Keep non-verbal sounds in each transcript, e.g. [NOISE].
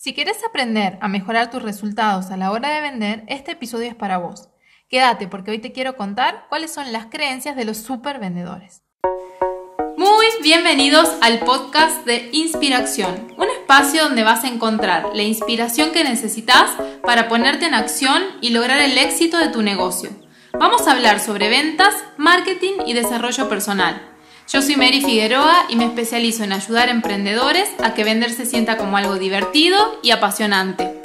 Si quieres aprender a mejorar tus resultados a la hora de vender, este episodio es para vos. Quédate porque hoy te quiero contar cuáles son las creencias de los super vendedores. Muy bienvenidos al podcast de Inspiración, un espacio donde vas a encontrar la inspiración que necesitas para ponerte en acción y lograr el éxito de tu negocio. Vamos a hablar sobre ventas, marketing y desarrollo personal. Yo soy Mary Figueroa y me especializo en ayudar a emprendedores a que vender se sienta como algo divertido y apasionante.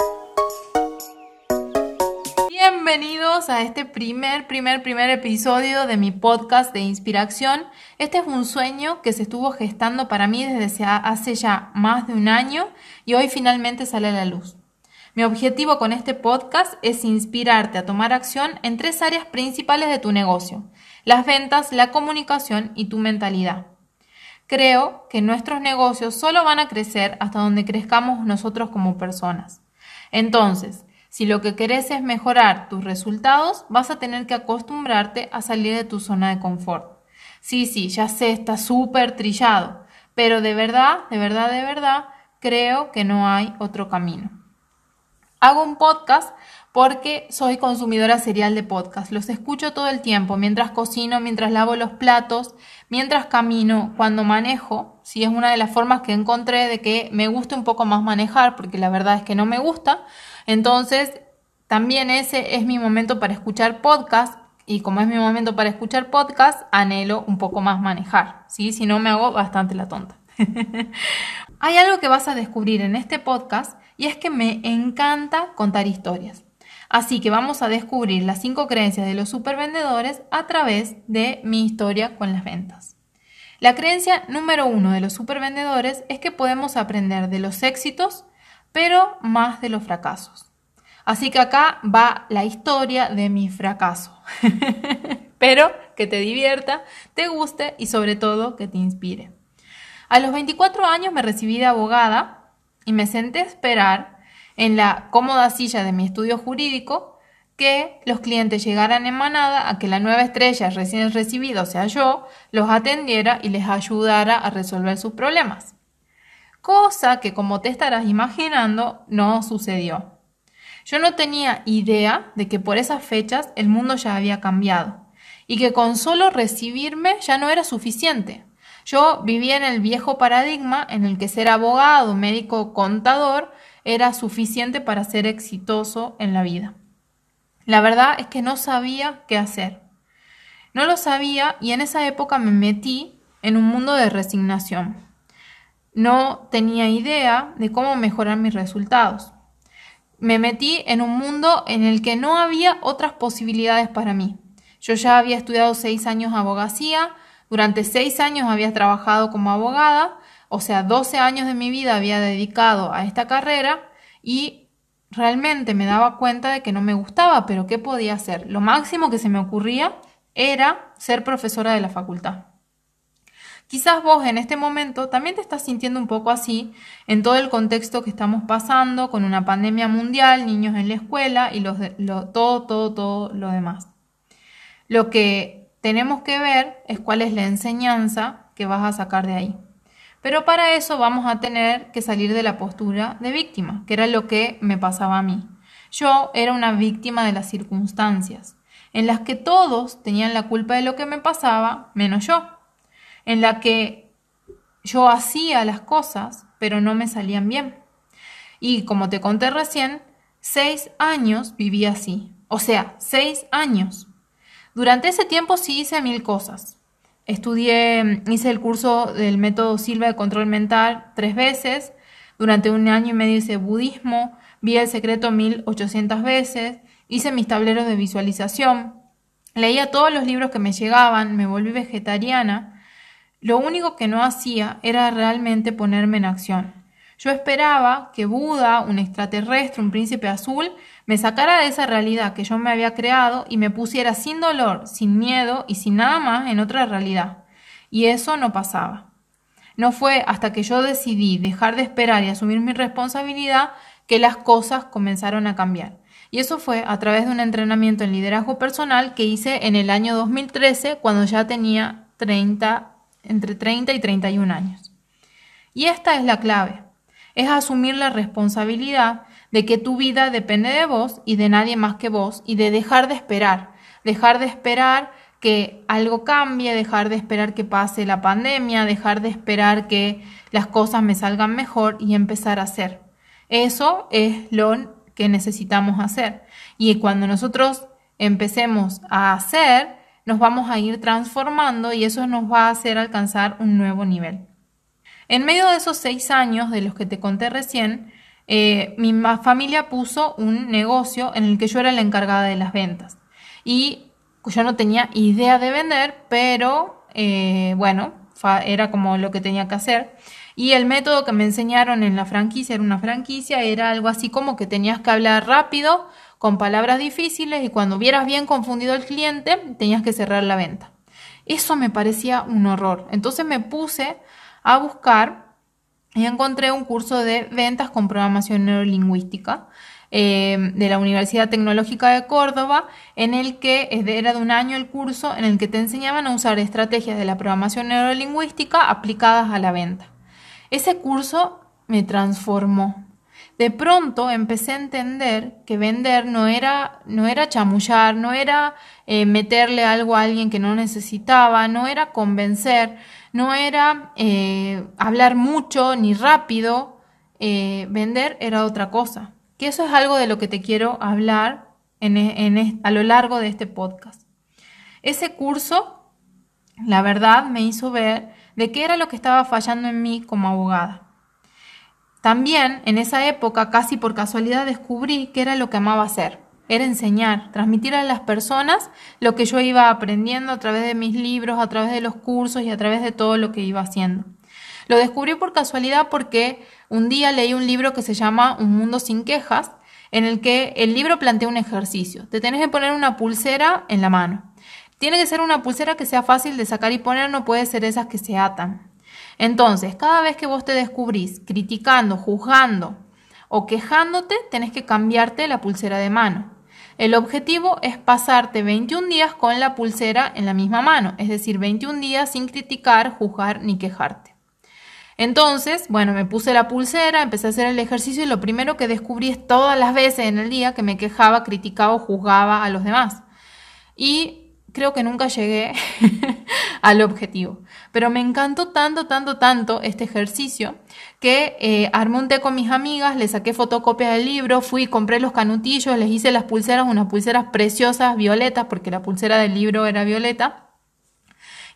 Bienvenidos a este primer, primer, primer episodio de mi podcast de inspiración. Este es un sueño que se estuvo gestando para mí desde hace ya más de un año y hoy finalmente sale a la luz. Mi objetivo con este podcast es inspirarte a tomar acción en tres áreas principales de tu negocio las ventas, la comunicación y tu mentalidad. Creo que nuestros negocios solo van a crecer hasta donde crezcamos nosotros como personas. Entonces, si lo que querés es mejorar tus resultados, vas a tener que acostumbrarte a salir de tu zona de confort. Sí, sí, ya sé, está súper trillado, pero de verdad, de verdad, de verdad, creo que no hay otro camino. Hago un podcast porque soy consumidora serial de podcast. Los escucho todo el tiempo, mientras cocino, mientras lavo los platos, mientras camino, cuando manejo. Si es una de las formas que encontré de que me guste un poco más manejar, porque la verdad es que no me gusta. Entonces, también ese es mi momento para escuchar podcast. Y como es mi momento para escuchar podcast, anhelo un poco más manejar. ¿sí? Si no, me hago bastante la tonta. [LAUGHS] Hay algo que vas a descubrir en este podcast y es que me encanta contar historias. Así que vamos a descubrir las cinco creencias de los supervendedores a través de mi historia con las ventas. La creencia número uno de los supervendedores es que podemos aprender de los éxitos, pero más de los fracasos. Así que acá va la historia de mi fracaso. [LAUGHS] pero que te divierta, te guste y sobre todo que te inspire. A los 24 años me recibí de abogada y me senté a esperar en la cómoda silla de mi estudio jurídico que los clientes llegaran en manada a que la nueva estrella recién recibida, o sea yo, los atendiera y les ayudara a resolver sus problemas. Cosa que, como te estarás imaginando, no sucedió. Yo no tenía idea de que por esas fechas el mundo ya había cambiado y que con solo recibirme ya no era suficiente. Yo vivía en el viejo paradigma en el que ser abogado, médico, contador era suficiente para ser exitoso en la vida. La verdad es que no sabía qué hacer. No lo sabía y en esa época me metí en un mundo de resignación. No tenía idea de cómo mejorar mis resultados. Me metí en un mundo en el que no había otras posibilidades para mí. Yo ya había estudiado seis años abogacía, durante seis años había trabajado como abogada o sea, 12 años de mi vida había dedicado a esta carrera y realmente me daba cuenta de que no me gustaba, pero ¿qué podía hacer? Lo máximo que se me ocurría era ser profesora de la facultad. Quizás vos en este momento también te estás sintiendo un poco así en todo el contexto que estamos pasando con una pandemia mundial, niños en la escuela y todo, todo, todo lo demás. Lo que tenemos que ver es cuál es la enseñanza que vas a sacar de ahí. Pero para eso vamos a tener que salir de la postura de víctima, que era lo que me pasaba a mí. Yo era una víctima de las circunstancias, en las que todos tenían la culpa de lo que me pasaba, menos yo, en la que yo hacía las cosas, pero no me salían bien. Y como te conté recién, seis años viví así, o sea, seis años. Durante ese tiempo sí hice mil cosas. Estudié, hice el curso del método Silva de control mental tres veces. Durante un año y medio hice budismo, vi el secreto 1800 veces, hice mis tableros de visualización, leía todos los libros que me llegaban, me volví vegetariana. Lo único que no hacía era realmente ponerme en acción. Yo esperaba que Buda, un extraterrestre, un príncipe azul, me sacara de esa realidad que yo me había creado y me pusiera sin dolor, sin miedo y sin nada más en otra realidad. Y eso no pasaba. No fue hasta que yo decidí dejar de esperar y asumir mi responsabilidad que las cosas comenzaron a cambiar. Y eso fue a través de un entrenamiento en liderazgo personal que hice en el año 2013 cuando ya tenía 30, entre 30 y 31 años. Y esta es la clave. Es asumir la responsabilidad de que tu vida depende de vos y de nadie más que vos y de dejar de esperar, dejar de esperar que algo cambie, dejar de esperar que pase la pandemia, dejar de esperar que las cosas me salgan mejor y empezar a hacer. Eso es lo que necesitamos hacer. Y cuando nosotros empecemos a hacer, nos vamos a ir transformando y eso nos va a hacer alcanzar un nuevo nivel. En medio de esos seis años de los que te conté recién, eh, mi familia puso un negocio en el que yo era la encargada de las ventas. Y yo no tenía idea de vender, pero eh, bueno, era como lo que tenía que hacer. Y el método que me enseñaron en la franquicia, era una franquicia, era algo así como que tenías que hablar rápido, con palabras difíciles, y cuando hubieras bien confundido al cliente, tenías que cerrar la venta. Eso me parecía un horror. Entonces me puse a buscar y encontré un curso de ventas con programación neurolingüística eh, de la Universidad Tecnológica de Córdoba, en el que era de un año el curso en el que te enseñaban a usar estrategias de la programación neurolingüística aplicadas a la venta. Ese curso me transformó. De pronto empecé a entender que vender no era, no era chamullar, no era eh, meterle algo a alguien que no necesitaba, no era convencer, no era eh, hablar mucho ni rápido, eh, vender era otra cosa. Que eso es algo de lo que te quiero hablar en, e, a lo largo de este podcast. Ese curso, la verdad, me hizo ver de qué era lo que estaba fallando en mí como abogada. También en esa época, casi por casualidad, descubrí que era lo que amaba hacer era enseñar, transmitir a las personas lo que yo iba aprendiendo a través de mis libros, a través de los cursos y a través de todo lo que iba haciendo. Lo descubrí por casualidad porque un día leí un libro que se llama Un mundo sin quejas, en el que el libro plantea un ejercicio. Te tenés que poner una pulsera en la mano. Tiene que ser una pulsera que sea fácil de sacar y poner, no puede ser esas que se atan. Entonces, cada vez que vos te descubrís criticando, juzgando o quejándote, tenés que cambiarte la pulsera de mano. El objetivo es pasarte 21 días con la pulsera en la misma mano, es decir, 21 días sin criticar, juzgar ni quejarte. Entonces, bueno, me puse la pulsera, empecé a hacer el ejercicio y lo primero que descubrí es todas las veces en el día que me quejaba, criticaba o juzgaba a los demás. Y creo que nunca llegué [LAUGHS] al objetivo. Pero me encantó tanto, tanto, tanto este ejercicio que eh, armé un té con mis amigas, le saqué fotocopias del libro, fui, compré los canutillos, les hice las pulseras, unas pulseras preciosas, violetas, porque la pulsera del libro era violeta.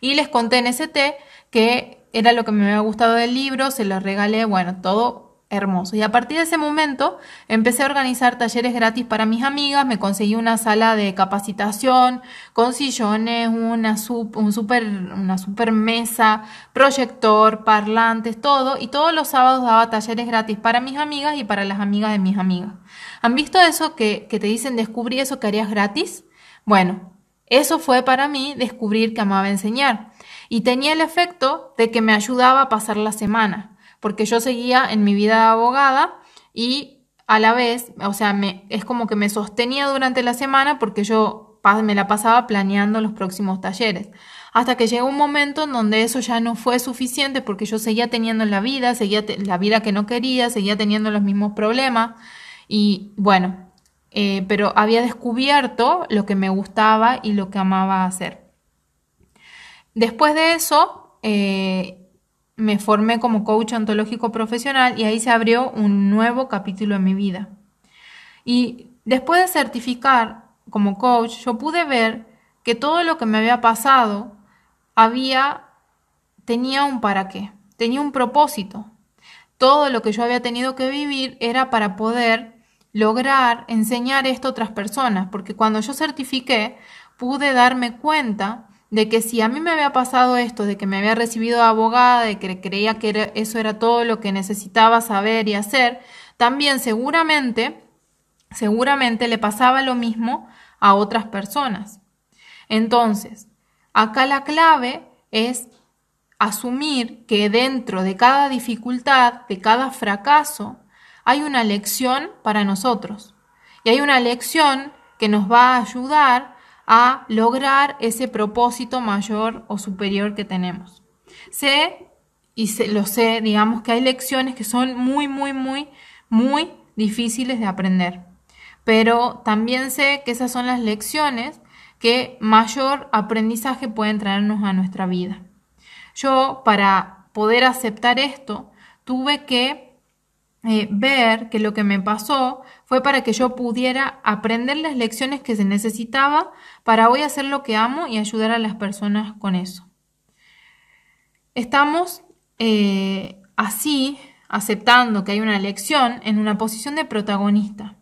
Y les conté en ese té que era lo que me había gustado del libro, se lo regalé, bueno, todo hermoso. Y a partir de ese momento empecé a organizar talleres gratis para mis amigas, me conseguí una sala de capacitación con sillones, una, un super, una super mesa, proyector, parlantes, todo. Y todos los sábados daba talleres gratis para mis amigas y para las amigas de mis amigas. ¿Han visto eso que, que te dicen descubrí eso que harías gratis? Bueno, eso fue para mí descubrir que amaba enseñar. Y tenía el efecto de que me ayudaba a pasar la semana porque yo seguía en mi vida de abogada y a la vez, o sea, me, es como que me sostenía durante la semana porque yo me la pasaba planeando los próximos talleres. Hasta que llegó un momento en donde eso ya no fue suficiente porque yo seguía teniendo la vida, seguía la vida que no quería, seguía teniendo los mismos problemas y bueno, eh, pero había descubierto lo que me gustaba y lo que amaba hacer. Después de eso, eh, me formé como coach ontológico profesional y ahí se abrió un nuevo capítulo en mi vida. Y después de certificar como coach, yo pude ver que todo lo que me había pasado había tenía un para qué, tenía un propósito. Todo lo que yo había tenido que vivir era para poder lograr enseñar esto a otras personas, porque cuando yo certifiqué pude darme cuenta de que si a mí me había pasado esto, de que me había recibido abogada, de que creía que eso era todo lo que necesitaba saber y hacer, también seguramente, seguramente le pasaba lo mismo a otras personas. Entonces, acá la clave es asumir que dentro de cada dificultad, de cada fracaso, hay una lección para nosotros. Y hay una lección que nos va a ayudar a lograr ese propósito mayor o superior que tenemos. Sé y lo sé, digamos que hay lecciones que son muy, muy, muy, muy difíciles de aprender. Pero también sé que esas son las lecciones que mayor aprendizaje pueden traernos a nuestra vida. Yo, para poder aceptar esto, tuve que eh, ver que lo que me pasó fue para que yo pudiera aprender las lecciones que se necesitaba para hoy hacer lo que amo y ayudar a las personas con eso. Estamos eh, así, aceptando que hay una lección, en una posición de protagonista.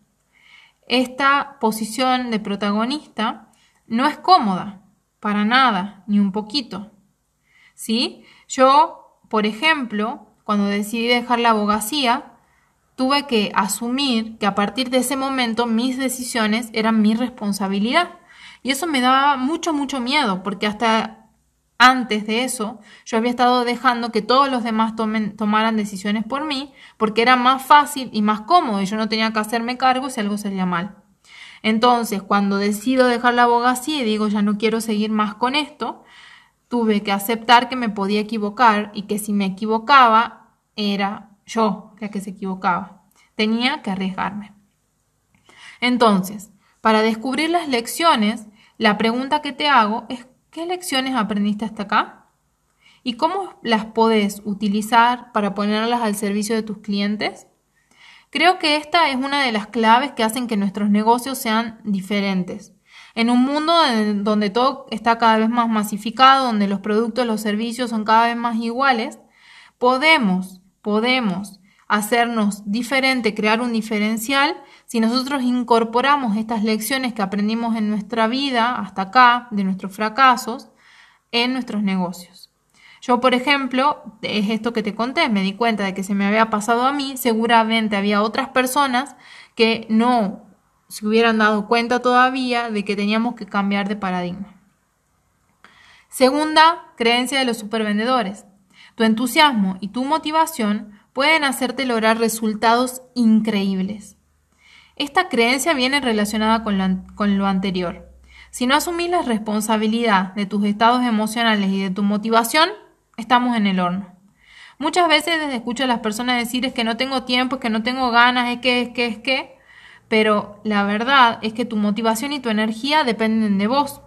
Esta posición de protagonista no es cómoda, para nada, ni un poquito. ¿Sí? Yo, por ejemplo, cuando decidí dejar la abogacía, tuve que asumir que a partir de ese momento mis decisiones eran mi responsabilidad. Y eso me daba mucho, mucho miedo, porque hasta antes de eso yo había estado dejando que todos los demás tomen, tomaran decisiones por mí, porque era más fácil y más cómodo y yo no tenía que hacerme cargo si algo salía mal. Entonces, cuando decido dejar la abogacía y digo ya no quiero seguir más con esto, tuve que aceptar que me podía equivocar y que si me equivocaba era yo la que se equivocaba. Tenía que arriesgarme. Entonces, para descubrir las lecciones, la pregunta que te hago es, ¿qué lecciones aprendiste hasta acá? ¿Y cómo las podés utilizar para ponerlas al servicio de tus clientes? Creo que esta es una de las claves que hacen que nuestros negocios sean diferentes. En un mundo donde todo está cada vez más masificado, donde los productos, los servicios son cada vez más iguales, podemos podemos hacernos diferente, crear un diferencial, si nosotros incorporamos estas lecciones que aprendimos en nuestra vida hasta acá, de nuestros fracasos, en nuestros negocios. Yo, por ejemplo, es esto que te conté, me di cuenta de que se me había pasado a mí, seguramente había otras personas que no se hubieran dado cuenta todavía de que teníamos que cambiar de paradigma. Segunda creencia de los supervendedores. Tu entusiasmo y tu motivación pueden hacerte lograr resultados increíbles. Esta creencia viene relacionada con lo, anterior. Si no asumís la responsabilidad de tus estados emocionales y de tu motivación, estamos en el horno. Muchas veces escucho a las personas decir es que no tengo tiempo, es que no tengo ganas, es que, es que, es que, pero la verdad es que tu motivación y tu energía dependen de vos.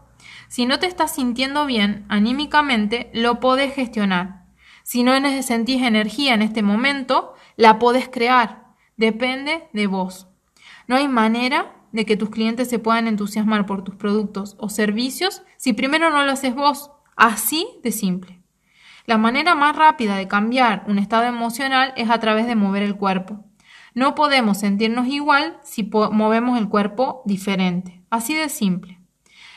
Si no te estás sintiendo bien anímicamente, lo podés gestionar. Si no sentís energía en este momento, la podés crear. Depende de vos. No hay manera de que tus clientes se puedan entusiasmar por tus productos o servicios si primero no lo haces vos. Así de simple. La manera más rápida de cambiar un estado emocional es a través de mover el cuerpo. No podemos sentirnos igual si movemos el cuerpo diferente. Así de simple.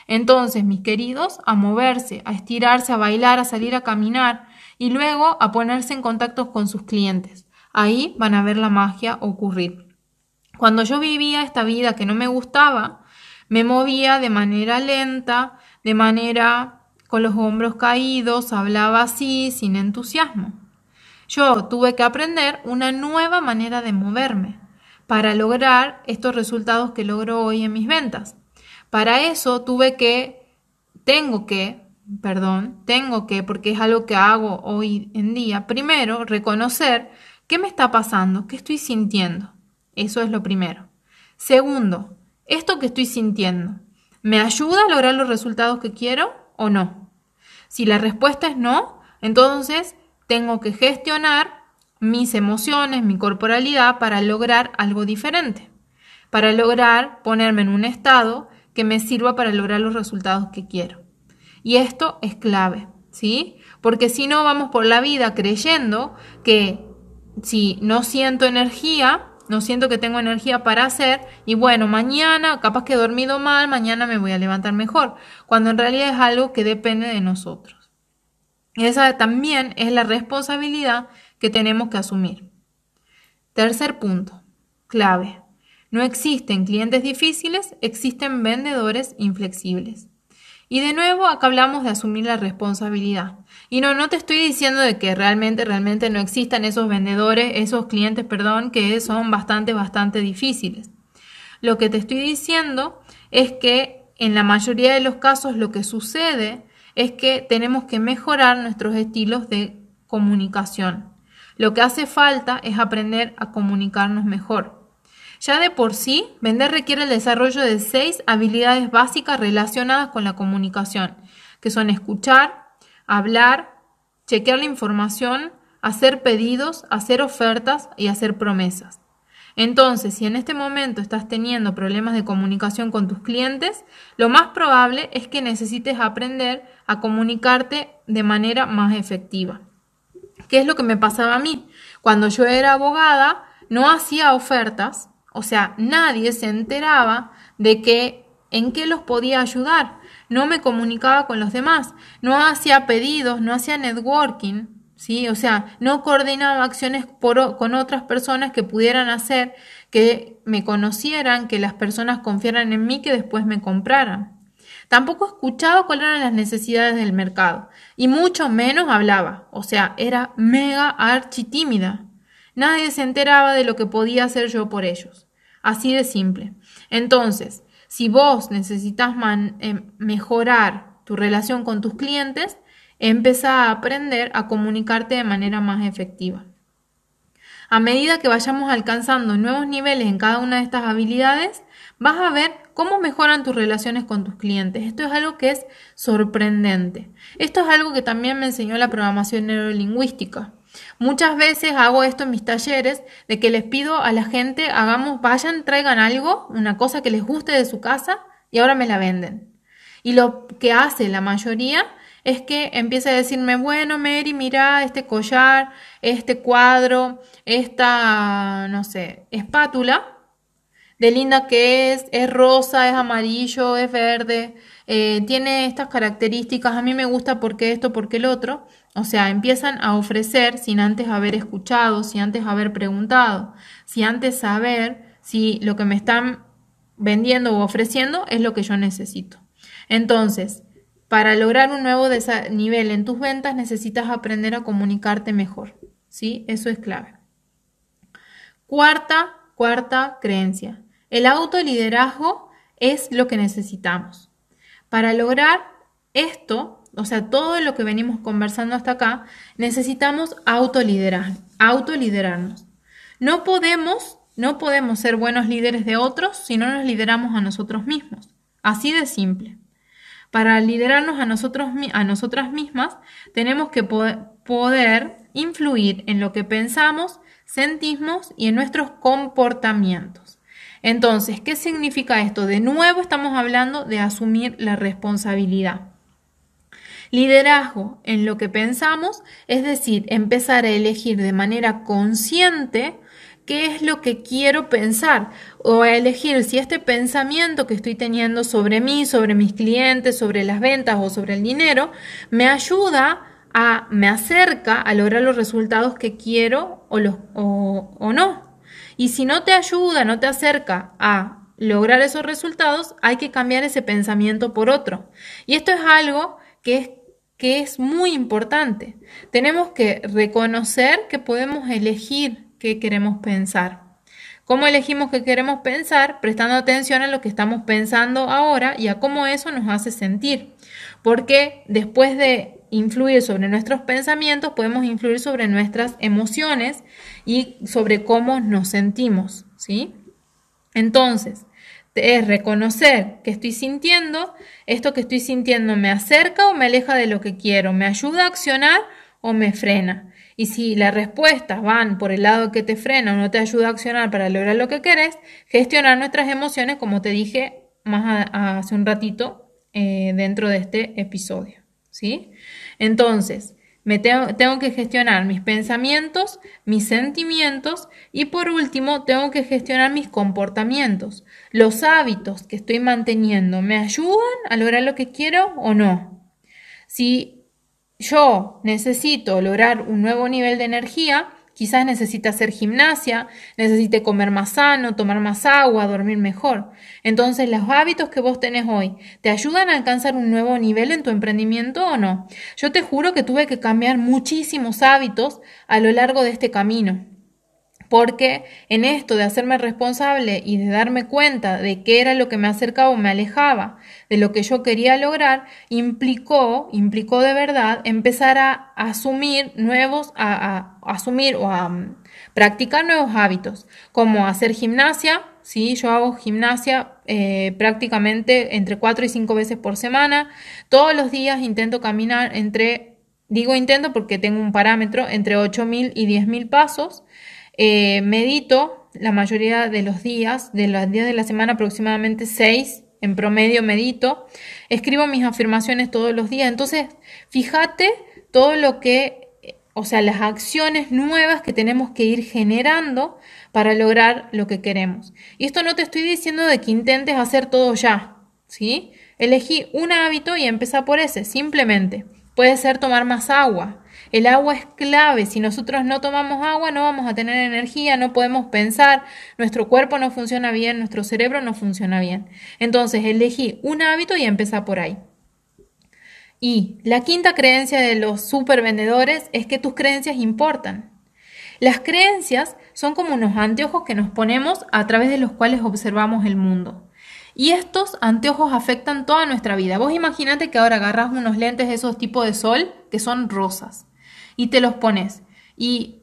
Entonces, mis queridos, a moverse, a estirarse, a bailar, a salir a caminar, y luego a ponerse en contacto con sus clientes. Ahí van a ver la magia ocurrir. Cuando yo vivía esta vida que no me gustaba, me movía de manera lenta, de manera con los hombros caídos, hablaba así, sin entusiasmo. Yo tuve que aprender una nueva manera de moverme para lograr estos resultados que logro hoy en mis ventas. Para eso tuve que, tengo que perdón, tengo que, porque es algo que hago hoy en día, primero reconocer qué me está pasando, qué estoy sintiendo. Eso es lo primero. Segundo, esto que estoy sintiendo, ¿me ayuda a lograr los resultados que quiero o no? Si la respuesta es no, entonces tengo que gestionar mis emociones, mi corporalidad para lograr algo diferente, para lograr ponerme en un estado que me sirva para lograr los resultados que quiero. Y esto es clave, ¿sí? Porque si no vamos por la vida creyendo que si no siento energía, no siento que tengo energía para hacer y bueno, mañana capaz que he dormido mal, mañana me voy a levantar mejor, cuando en realidad es algo que depende de nosotros. Esa también es la responsabilidad que tenemos que asumir. Tercer punto, clave. No existen clientes difíciles, existen vendedores inflexibles. Y de nuevo, acá hablamos de asumir la responsabilidad. Y no, no te estoy diciendo de que realmente, realmente no existan esos vendedores, esos clientes, perdón, que son bastante, bastante difíciles. Lo que te estoy diciendo es que en la mayoría de los casos lo que sucede es que tenemos que mejorar nuestros estilos de comunicación. Lo que hace falta es aprender a comunicarnos mejor. Ya de por sí, vender requiere el desarrollo de seis habilidades básicas relacionadas con la comunicación, que son escuchar, hablar, chequear la información, hacer pedidos, hacer ofertas y hacer promesas. Entonces, si en este momento estás teniendo problemas de comunicación con tus clientes, lo más probable es que necesites aprender a comunicarte de manera más efectiva. ¿Qué es lo que me pasaba a mí? Cuando yo era abogada, no hacía ofertas, o sea, nadie se enteraba de que en qué los podía ayudar. No me comunicaba con los demás, no hacía pedidos, no hacía networking, ¿sí? O sea, no coordinaba acciones con otras personas que pudieran hacer que me conocieran, que las personas confiaran en mí, que después me compraran. Tampoco escuchaba cuáles eran las necesidades del mercado y mucho menos hablaba, o sea, era mega archi tímida. Nadie se enteraba de lo que podía hacer yo por ellos. Así de simple. Entonces, si vos necesitas eh, mejorar tu relación con tus clientes, Empieza a aprender a comunicarte de manera más efectiva. A medida que vayamos alcanzando nuevos niveles en cada una de estas habilidades, vas a ver cómo mejoran tus relaciones con tus clientes. Esto es algo que es sorprendente. Esto es algo que también me enseñó la programación neurolingüística. Muchas veces hago esto en mis talleres, de que les pido a la gente, hagamos, vayan, traigan algo, una cosa que les guste de su casa y ahora me la venden. Y lo que hace la mayoría es que empieza a decirme, bueno, Mary, mira este collar, este cuadro, esta, no sé, espátula, de linda que es, es rosa, es amarillo, es verde, eh, tiene estas características, a mí me gusta porque esto, porque el otro. O sea, empiezan a ofrecer sin antes haber escuchado, sin antes haber preguntado, sin antes saber si lo que me están vendiendo o ofreciendo es lo que yo necesito. Entonces, para lograr un nuevo nivel en tus ventas necesitas aprender a comunicarte mejor. ¿Sí? Eso es clave. Cuarta, cuarta creencia. El autoliderazgo es lo que necesitamos. Para lograr esto, o sea, todo lo que venimos conversando hasta acá, necesitamos autoliderar, autoliderarnos. No podemos, no podemos ser buenos líderes de otros si no nos lideramos a nosotros mismos. Así de simple. Para liderarnos a, nosotros, a nosotras mismas, tenemos que poder influir en lo que pensamos, sentimos y en nuestros comportamientos. Entonces, ¿qué significa esto? De nuevo estamos hablando de asumir la responsabilidad. Liderazgo en lo que pensamos, es decir, empezar a elegir de manera consciente qué es lo que quiero pensar o a elegir si este pensamiento que estoy teniendo sobre mí, sobre mis clientes, sobre las ventas o sobre el dinero, me ayuda a, me acerca a lograr los resultados que quiero o, los, o, o no. Y si no te ayuda, no te acerca a lograr esos resultados, hay que cambiar ese pensamiento por otro. Y esto es algo que es que es muy importante. Tenemos que reconocer que podemos elegir qué queremos pensar. ¿Cómo elegimos qué queremos pensar? Prestando atención a lo que estamos pensando ahora y a cómo eso nos hace sentir. Porque después de influir sobre nuestros pensamientos, podemos influir sobre nuestras emociones y sobre cómo nos sentimos, ¿sí? Entonces, es reconocer que estoy sintiendo, esto que estoy sintiendo me acerca o me aleja de lo que quiero, me ayuda a accionar o me frena. Y si las respuestas van por el lado que te frena o no te ayuda a accionar para lograr lo que querés, gestionar nuestras emociones, como te dije más hace un ratito eh, dentro de este episodio. ¿sí? Entonces, me tengo, tengo que gestionar mis pensamientos, mis sentimientos y por último tengo que gestionar mis comportamientos. Los hábitos que estoy manteniendo, ¿me ayudan a lograr lo que quiero o no? Si yo necesito lograr un nuevo nivel de energía, quizás necesite hacer gimnasia, necesite comer más sano, tomar más agua, dormir mejor. Entonces, los hábitos que vos tenés hoy, ¿te ayudan a alcanzar un nuevo nivel en tu emprendimiento o no? Yo te juro que tuve que cambiar muchísimos hábitos a lo largo de este camino. Porque en esto de hacerme responsable y de darme cuenta de qué era lo que me acercaba o me alejaba de lo que yo quería lograr, implicó, implicó de verdad empezar a asumir nuevos, a, asumir o a mm, practicar nuevos hábitos, como hacer gimnasia, ¿sí? Yo hago gimnasia eh, prácticamente entre cuatro y cinco veces por semana. Todos los días intento caminar entre, digo intento porque tengo un parámetro, entre 8.000 y 10.000 pasos. Eh, medito la mayoría de los días, de los días de la semana aproximadamente seis en promedio medito. Escribo mis afirmaciones todos los días. Entonces, fíjate todo lo que, o sea, las acciones nuevas que tenemos que ir generando para lograr lo que queremos. Y esto no te estoy diciendo de que intentes hacer todo ya, ¿sí? Elegí un hábito y empieza por ese, simplemente. Puede ser tomar más agua, el agua es clave. Si nosotros no tomamos agua, no vamos a tener energía, no podemos pensar, nuestro cuerpo no funciona bien, nuestro cerebro no funciona bien. Entonces, elegí un hábito y empieza por ahí. Y la quinta creencia de los supervendedores es que tus creencias importan. Las creencias son como unos anteojos que nos ponemos a través de los cuales observamos el mundo. Y estos anteojos afectan toda nuestra vida. Vos imaginate que ahora agarras unos lentes de esos tipos de sol que son rosas y te los pones. Y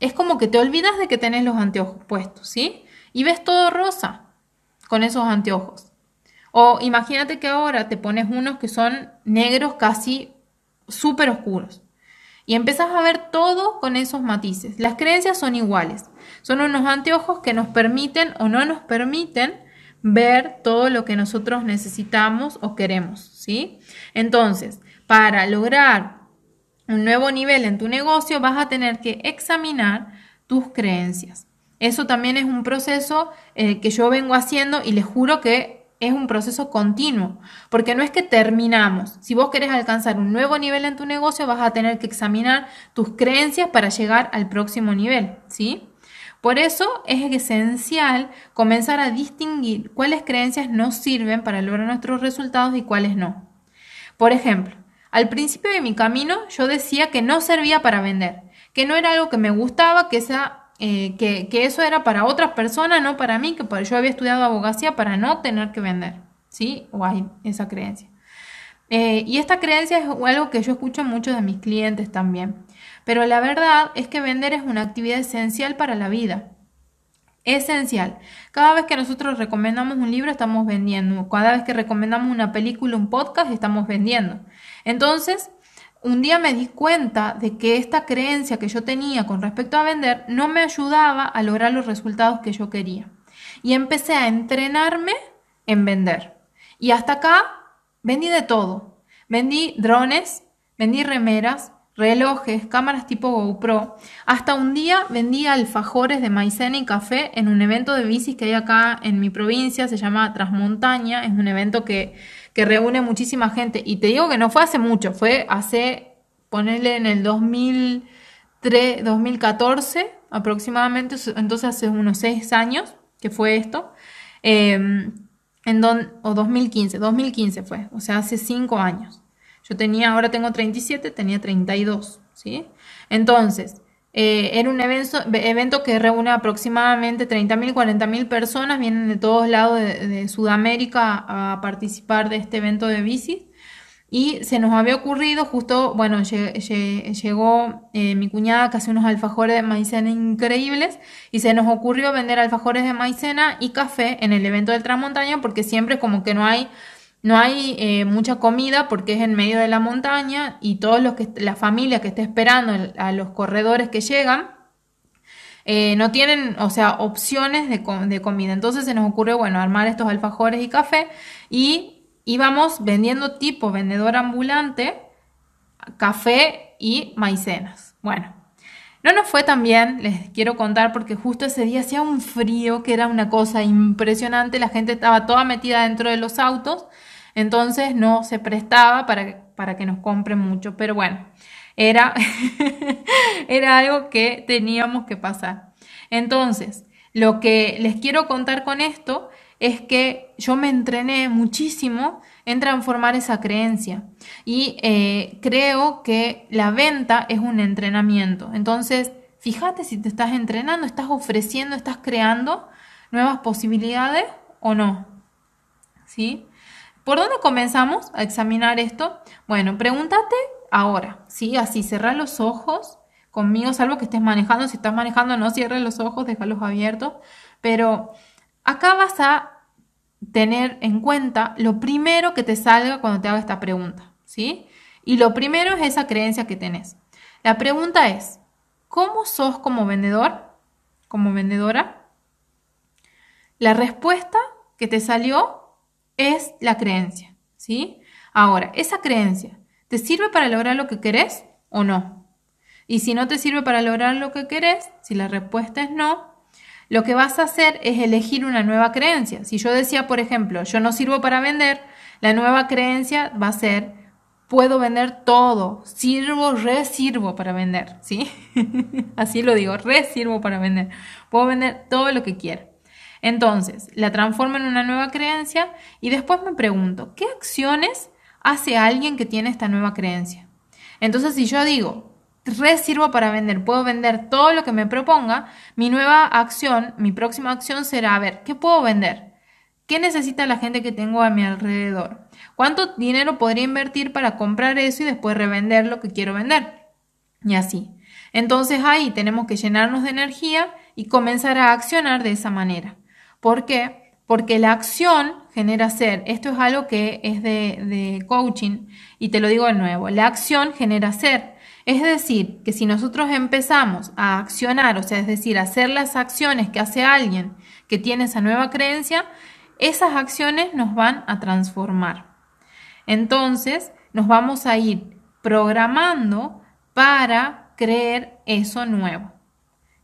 es como que te olvidas de que tenés los anteojos puestos, ¿sí? Y ves todo rosa con esos anteojos. O imagínate que ahora te pones unos que son negros casi súper oscuros. Y empezás a ver todo con esos matices. Las creencias son iguales. Son unos anteojos que nos permiten o no nos permiten ver todo lo que nosotros necesitamos o queremos, ¿sí? Entonces, para lograr un nuevo nivel en tu negocio, vas a tener que examinar tus creencias. Eso también es un proceso eh, que yo vengo haciendo y les juro que es un proceso continuo, porque no es que terminamos. Si vos querés alcanzar un nuevo nivel en tu negocio, vas a tener que examinar tus creencias para llegar al próximo nivel, ¿sí? Por eso es esencial comenzar a distinguir cuáles creencias nos sirven para lograr nuestros resultados y cuáles no. Por ejemplo, al principio de mi camino yo decía que no servía para vender, que no era algo que me gustaba, que, eh, que, eso era para otras personas, no para mí, que yo había estudiado abogacía para no tener que vender. ¿Sí? O hay esa creencia. Eh, y esta creencia es algo que yo escucho mucho de mis clientes también. Pero la verdad es que vender es una actividad esencial para la vida. Esencial. Cada vez que nosotros recomendamos un libro estamos vendiendo. Cada vez que recomendamos una película, un podcast, estamos vendiendo. Entonces, un día me di cuenta de que esta creencia que yo tenía con respecto a vender no me ayudaba a lograr los resultados que yo quería. Y empecé a entrenarme en vender. Y hasta acá vendí de todo. Vendí drones, vendí remeras, relojes, cámaras tipo GoPro. Hasta un día vendí alfajores de maicena y café en un evento de bicis que hay acá en mi provincia, se llama Transmontaña, es un evento que que reúne muchísima gente. Y te digo que no fue hace mucho, fue hace, ponerle en el 2003, 2014 aproximadamente, entonces hace unos seis años que fue esto. Em, en don, o 2015, 2015 fue, o sea, hace cinco años. Yo tenía, ahora tengo 37, tenía 32, ¿sí? Entonces, eh, era un evento, evento, que reúne aproximadamente 30.000, 40.000 personas, vienen de todos lados de, Sudamérica a participar de este evento de bicis. Y se nos había ocurrido, justo, bueno, llegó eh, mi cuñada que hace unos alfajores de maicena increíbles y se nos ocurrió vender alfajores de maicena y café en el evento del Transmontaña porque siempre como que no hay no hay eh, mucha comida porque es en medio de la montaña y todos los que la familia que está esperando a los corredores que llegan eh, no tienen, o sea, opciones de, de, comida. Entonces se nos ocurrió, bueno, armar estos alfajores y café y íbamos vendiendo tipo vendedor ambulante, café y maicenas. Bueno, no nos fue tan bien, les quiero contar, porque justo ese día hacía un frío que era una cosa impresionante, la gente estaba toda metida dentro de los autos entonces no se prestaba para, para que nos compren mucho, pero bueno, era, [LAUGHS] era algo que teníamos que pasar. Entonces, lo que les quiero contar con esto es que yo me entrené muchísimo en transformar esa creencia y eh, creo que la venta es un entrenamiento. Entonces, Fíjate si te estás entrenando, estás ofreciendo, estás creando nuevas posibilidades o no. ¿Sí? ¿Por dónde comenzamos a examinar esto? Bueno, pregúntate ahora, ¿sí? Así, cerrar los ojos conmigo, salvo que estés manejando. Si estás manejando, no cierres los ojos, déjalos abiertos. Pero acá vas a tener en cuenta lo primero que te salga cuando te haga esta pregunta, ¿sí? Y lo primero es esa creencia que tenés. La pregunta es, ¿cómo sos como vendedor? Como vendedora. La respuesta que te salió es la creencia, ¿sí? Ahora, esa creencia, ¿te sirve para lograr lo que querés o no? Y si no te sirve para lograr lo que querés, si la respuesta es no, lo que vas a hacer es elegir una nueva creencia. Si yo decía, por ejemplo, yo no sirvo para vender, la nueva creencia va a ser, puedo vender todo, sirvo, resirvo para vender, ¿sí? [LAUGHS] Así lo digo, resirvo para vender. Puedo vender todo lo que quiera. Entonces, la transformo en una nueva creencia y después me pregunto, ¿qué acciones hace alguien que tiene esta nueva creencia? Entonces, si yo digo, resirvo para vender, puedo vender todo lo que me proponga, mi nueva acción, mi próxima acción será, a ver, ¿qué puedo vender? ¿Qué necesita la gente que tengo a mi alrededor? ¿Cuánto dinero podría invertir para comprar eso y después revender lo que quiero vender? Y así. Entonces ahí tenemos que llenarnos de energía y comenzar a accionar de esa manera. ¿Por qué? Porque la acción genera ser. Esto es algo que es de, coaching y te lo digo de nuevo. La acción genera ser. Es decir, que si nosotros empezamos a accionar, o sea, es decir, hacer las acciones que hace alguien que tiene esa nueva creencia, esas acciones nos van a transformar. Entonces, nos vamos a ir programando para creer eso nuevo.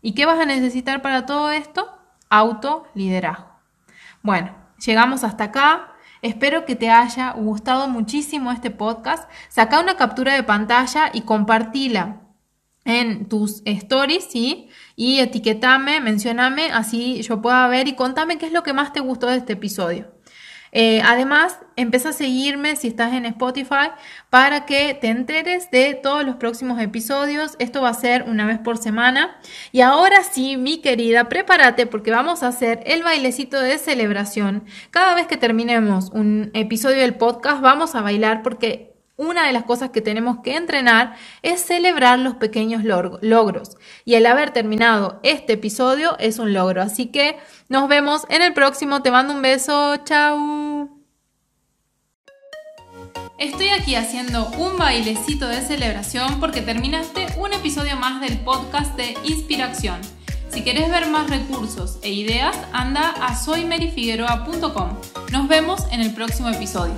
¿Y qué vas a necesitar para todo esto? Autoliderazgo. Bueno, llegamos hasta acá. Espero que te haya gustado muchísimo este podcast. Saca una captura de pantalla y compartila en tus stories. Y etiquetame, mencioname, así yo pueda ver y contame qué es lo que más te gustó de este episodio. Eh, además, empieza a seguirme si estás en Spotify para que te enteres de todos los próximos episodios. Esto va a ser una vez por semana. Y ahora sí, mi querida, prepárate porque vamos a hacer el bailecito de celebración. Cada vez que terminemos un episodio del podcast, vamos a bailar porque una de las cosas que tenemos que entrenar es celebrar los pequeños logros. Y el haber terminado este episodio es un logro. Así que nos vemos en el próximo. Te mando un beso. Chao. Estoy aquí haciendo un bailecito de celebración porque terminaste un episodio más del podcast de Inspiración. Si quieres ver más recursos e ideas, anda a soymerifigueroa.com. Nos vemos en el próximo episodio.